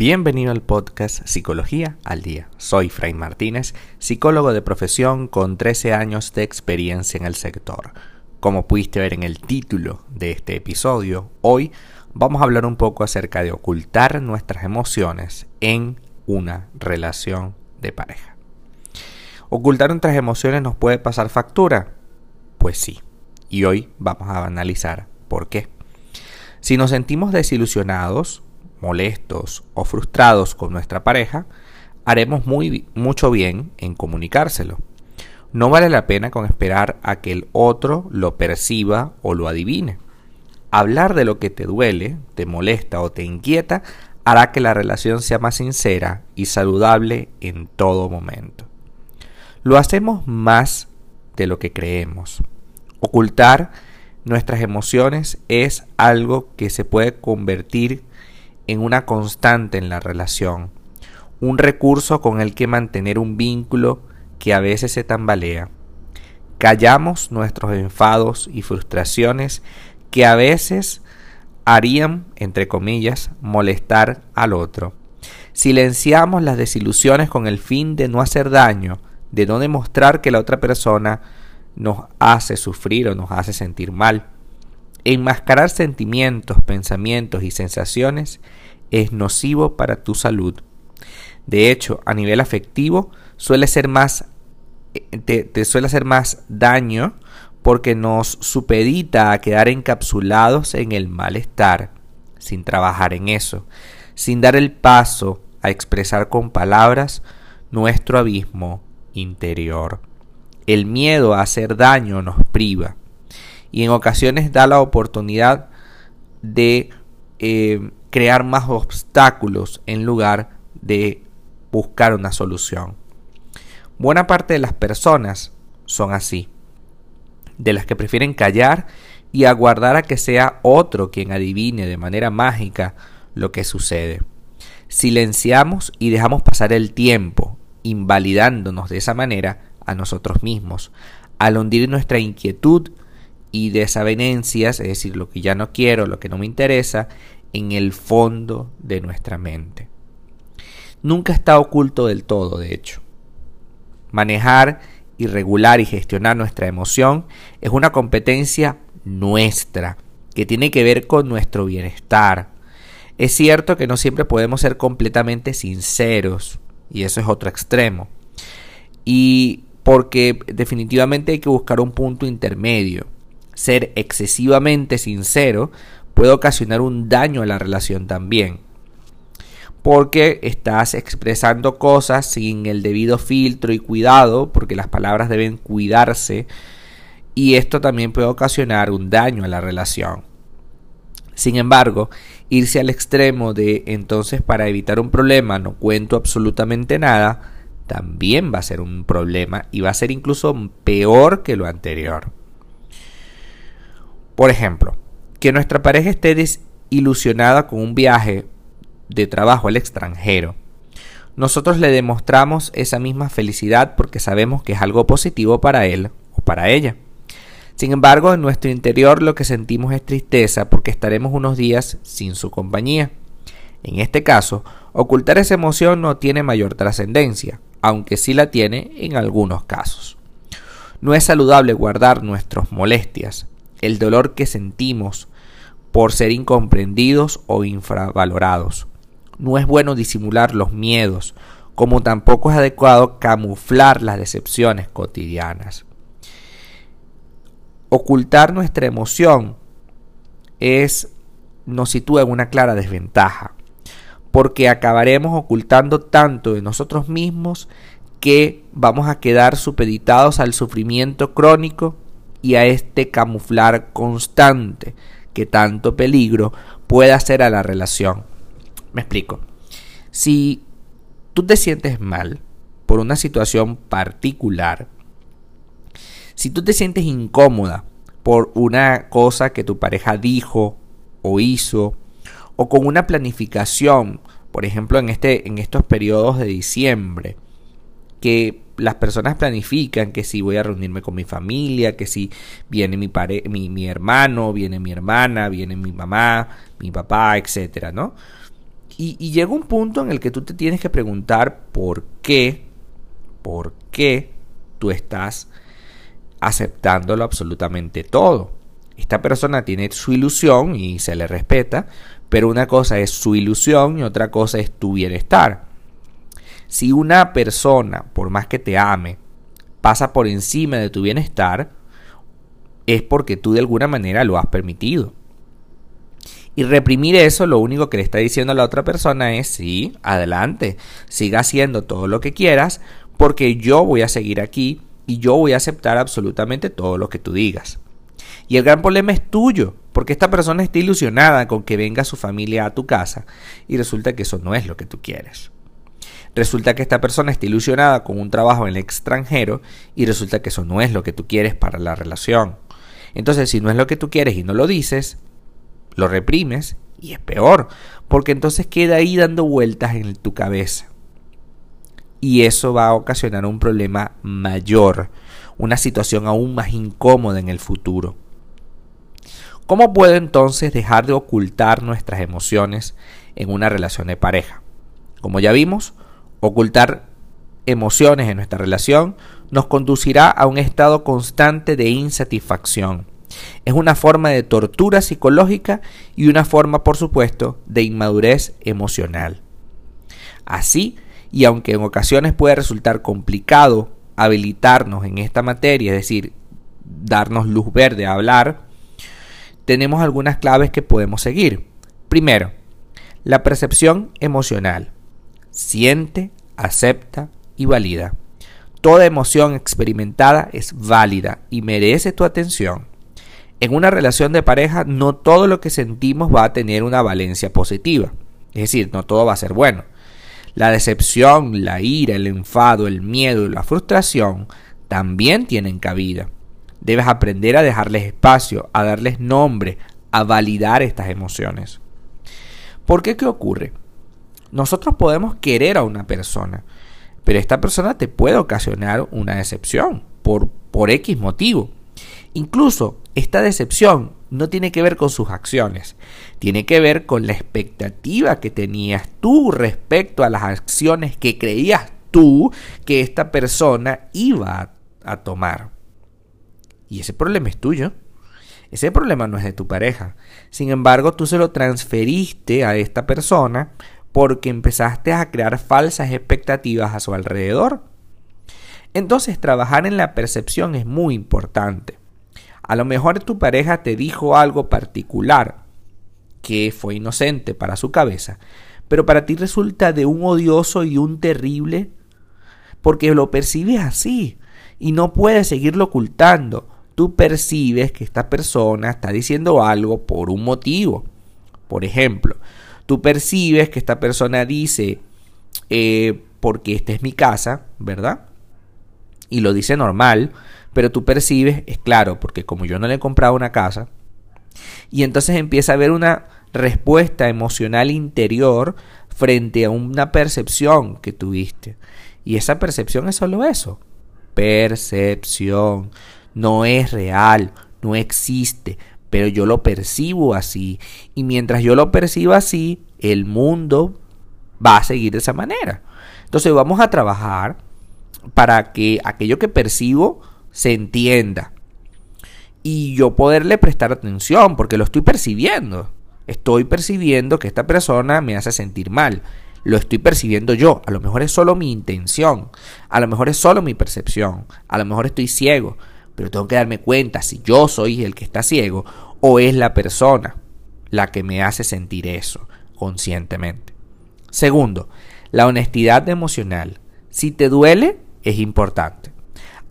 Bienvenido al podcast Psicología al Día. Soy Fray Martínez, psicólogo de profesión con 13 años de experiencia en el sector. Como pudiste ver en el título de este episodio, hoy vamos a hablar un poco acerca de ocultar nuestras emociones en una relación de pareja. ¿Ocultar nuestras emociones nos puede pasar factura? Pues sí. Y hoy vamos a analizar por qué. Si nos sentimos desilusionados, molestos o frustrados con nuestra pareja, haremos muy, mucho bien en comunicárselo. No vale la pena con esperar a que el otro lo perciba o lo adivine. Hablar de lo que te duele, te molesta o te inquieta hará que la relación sea más sincera y saludable en todo momento. Lo hacemos más de lo que creemos. Ocultar nuestras emociones es algo que se puede convertir en una constante en la relación, un recurso con el que mantener un vínculo que a veces se tambalea. Callamos nuestros enfados y frustraciones que a veces harían, entre comillas, molestar al otro. Silenciamos las desilusiones con el fin de no hacer daño, de no demostrar que la otra persona nos hace sufrir o nos hace sentir mal. Enmascarar sentimientos, pensamientos y sensaciones es nocivo para tu salud. De hecho, a nivel afectivo suele ser más te, suele hacer más daño porque nos supedita a quedar encapsulados en el malestar, sin trabajar en eso, sin dar el paso a expresar con palabras nuestro abismo interior. El miedo a hacer daño nos priva y en ocasiones da la oportunidad de eh, crear más obstáculos en lugar de buscar una solución. Buena parte de las personas son así, de las que prefieren callar y aguardar a que sea otro quien adivine de manera mágica lo que sucede. Silenciamos y dejamos pasar el tiempo, invalidándonos de esa manera a nosotros mismos, al hundir nuestra inquietud y desavenencias, es decir, lo que ya no quiero, lo que no me interesa, en el fondo de nuestra mente. Nunca está oculto del todo, de hecho. Manejar y regular y gestionar nuestra emoción es una competencia nuestra, que tiene que ver con nuestro bienestar. Es cierto que no siempre podemos ser completamente sinceros, y eso es otro extremo. Y porque definitivamente hay que buscar un punto intermedio. Ser excesivamente sincero puede ocasionar un daño a la relación también. Porque estás expresando cosas sin el debido filtro y cuidado, porque las palabras deben cuidarse, y esto también puede ocasionar un daño a la relación. Sin embargo, irse al extremo de entonces para evitar un problema no cuento absolutamente nada, también va a ser un problema y va a ser incluso peor que lo anterior. Por ejemplo, que nuestra pareja esté desilusionada con un viaje de trabajo al extranjero. Nosotros le demostramos esa misma felicidad porque sabemos que es algo positivo para él o para ella. Sin embargo, en nuestro interior lo que sentimos es tristeza porque estaremos unos días sin su compañía. En este caso, ocultar esa emoción no tiene mayor trascendencia, aunque sí la tiene en algunos casos. No es saludable guardar nuestras molestias, el dolor que sentimos por ser incomprendidos o infravalorados. No es bueno disimular los miedos, como tampoco es adecuado camuflar las decepciones cotidianas. Ocultar nuestra emoción es nos sitúa en una clara desventaja, porque acabaremos ocultando tanto de nosotros mismos que vamos a quedar supeditados al sufrimiento crónico y a este camuflar constante que tanto peligro puede hacer a la relación. Me explico. Si tú te sientes mal por una situación particular, si tú te sientes incómoda por una cosa que tu pareja dijo o hizo, o con una planificación, por ejemplo en, este, en estos periodos de diciembre, que las personas planifican que si voy a reunirme con mi familia, que si viene mi, mi, mi hermano, viene mi hermana, viene mi mamá, mi papá, etcétera, ¿no? Y, y llega un punto en el que tú te tienes que preguntar por qué, por qué tú estás aceptándolo absolutamente todo. Esta persona tiene su ilusión y se le respeta, pero una cosa es su ilusión y otra cosa es tu bienestar. Si una persona, por más que te ame, pasa por encima de tu bienestar, es porque tú de alguna manera lo has permitido. Y reprimir eso lo único que le está diciendo a la otra persona es, sí, adelante, siga haciendo todo lo que quieras, porque yo voy a seguir aquí y yo voy a aceptar absolutamente todo lo que tú digas. Y el gran problema es tuyo, porque esta persona está ilusionada con que venga su familia a tu casa y resulta que eso no es lo que tú quieres. Resulta que esta persona está ilusionada con un trabajo en el extranjero y resulta que eso no es lo que tú quieres para la relación. Entonces, si no es lo que tú quieres y no lo dices, lo reprimes y es peor, porque entonces queda ahí dando vueltas en tu cabeza y eso va a ocasionar un problema mayor, una situación aún más incómoda en el futuro. ¿Cómo puedo entonces dejar de ocultar nuestras emociones en una relación de pareja? Como ya vimos, ocultar emociones en nuestra relación nos conducirá a un estado constante de insatisfacción. Es una forma de tortura psicológica y una forma, por supuesto, de inmadurez emocional. Así, y aunque en ocasiones puede resultar complicado habilitarnos en esta materia, es decir, darnos luz verde a hablar, tenemos algunas claves que podemos seguir. Primero, la percepción emocional. Siente, acepta y valida. Toda emoción experimentada es válida y merece tu atención. En una relación de pareja no todo lo que sentimos va a tener una valencia positiva. Es decir, no todo va a ser bueno. La decepción, la ira, el enfado, el miedo y la frustración también tienen cabida. Debes aprender a dejarles espacio, a darles nombre, a validar estas emociones. ¿Por qué qué ocurre? Nosotros podemos querer a una persona, pero esta persona te puede ocasionar una decepción por, por X motivo. Incluso esta decepción no tiene que ver con sus acciones, tiene que ver con la expectativa que tenías tú respecto a las acciones que creías tú que esta persona iba a, tomar. Y ese problema es tuyo. Ese problema no es de tu pareja. Sin embargo, tú se lo transferiste a esta persona porque empezaste a crear falsas expectativas a su alrededor. Entonces, trabajar en la percepción es muy importante. A lo mejor tu pareja te dijo algo particular que fue inocente para su cabeza, pero para ti resulta de un odioso y un terrible porque lo percibes así y no puedes seguirlo ocultando. Tú percibes que esta persona está diciendo algo por un motivo. Por ejemplo, tú percibes que esta persona dice, eh, porque esta es mi casa, ¿verdad? Y lo dice normal, pero tú percibes, es claro, porque como yo no le he comprado una casa, y entonces empieza a haber una respuesta emocional interior frente a una percepción que tuviste. Y esa percepción es solo eso. Percepción. No es real, no existe, pero yo lo percibo así. Y mientras yo lo percibo así, el mundo va a seguir de esa manera. Entonces vamos a trabajar para que aquello que percibo se entienda. Y yo poderle prestar atención, porque lo estoy percibiendo. Estoy percibiendo que esta persona me hace sentir mal. Lo estoy percibiendo yo. A lo mejor es solo mi intención. A lo mejor es solo mi percepción. A lo mejor estoy ciego. Pero tengo que darme cuenta si yo soy el que está ciego o es la persona la que me hace sentir eso conscientemente. Segundo, la honestidad emocional. Si te duele, es importante.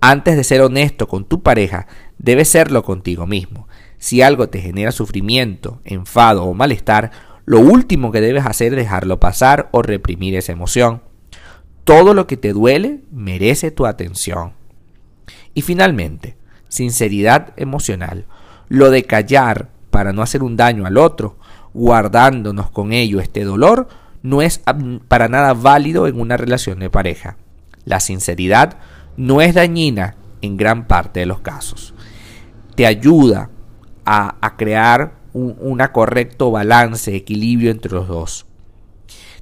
Antes de ser honesto con tu pareja, debes serlo contigo mismo. Si algo te genera sufrimiento, enfado o malestar, lo último que debes hacer es dejarlo pasar o reprimir esa emoción. Todo lo que te duele merece tu atención. Y finalmente, sinceridad emocional. Lo de callar para no hacer un daño al otro, guardándonos con ello este dolor, no es para nada válido en una relación de pareja. La sinceridad no es dañina en gran parte de los casos. Te ayuda a, crear un correcto balance, equilibrio entre los dos.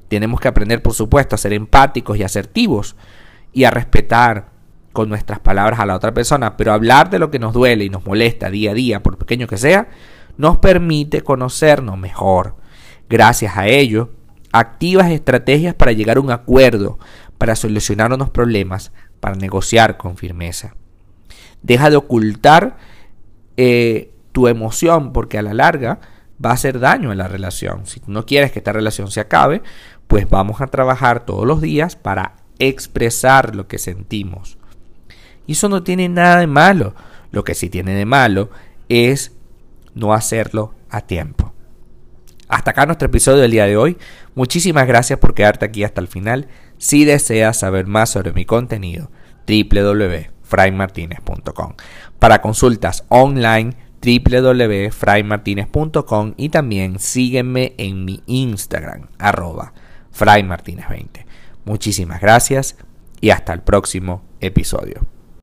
Tenemos que aprender, por supuesto, a ser empáticos y asertivos y a respetar con nuestras palabras a la otra persona, pero hablar de lo que nos duele y nos molesta día a día, por pequeño que sea, nos permite conocernos mejor. Gracias a ello, activas estrategias para llegar a un acuerdo, para solucionar unos problemas, para negociar con firmeza. Deja de ocultar eh, tu emoción porque a la larga va a hacer daño en la relación. Si no quieres que esta relación se acabe, pues vamos a trabajar todos los días para expresar lo que sentimos. Y eso no tiene nada de malo. Lo que sí tiene de malo es no hacerlo a tiempo. Hasta acá nuestro episodio del día de hoy. Muchísimas gracias por quedarte aquí hasta el final. Si deseas saber más sobre mi contenido, www.fraymartinez.com. Para consultas online, www.fraymartinez.com y también sígueme en mi Instagram, arroba fraymartinez20. Muchísimas gracias y hasta el próximo episodio.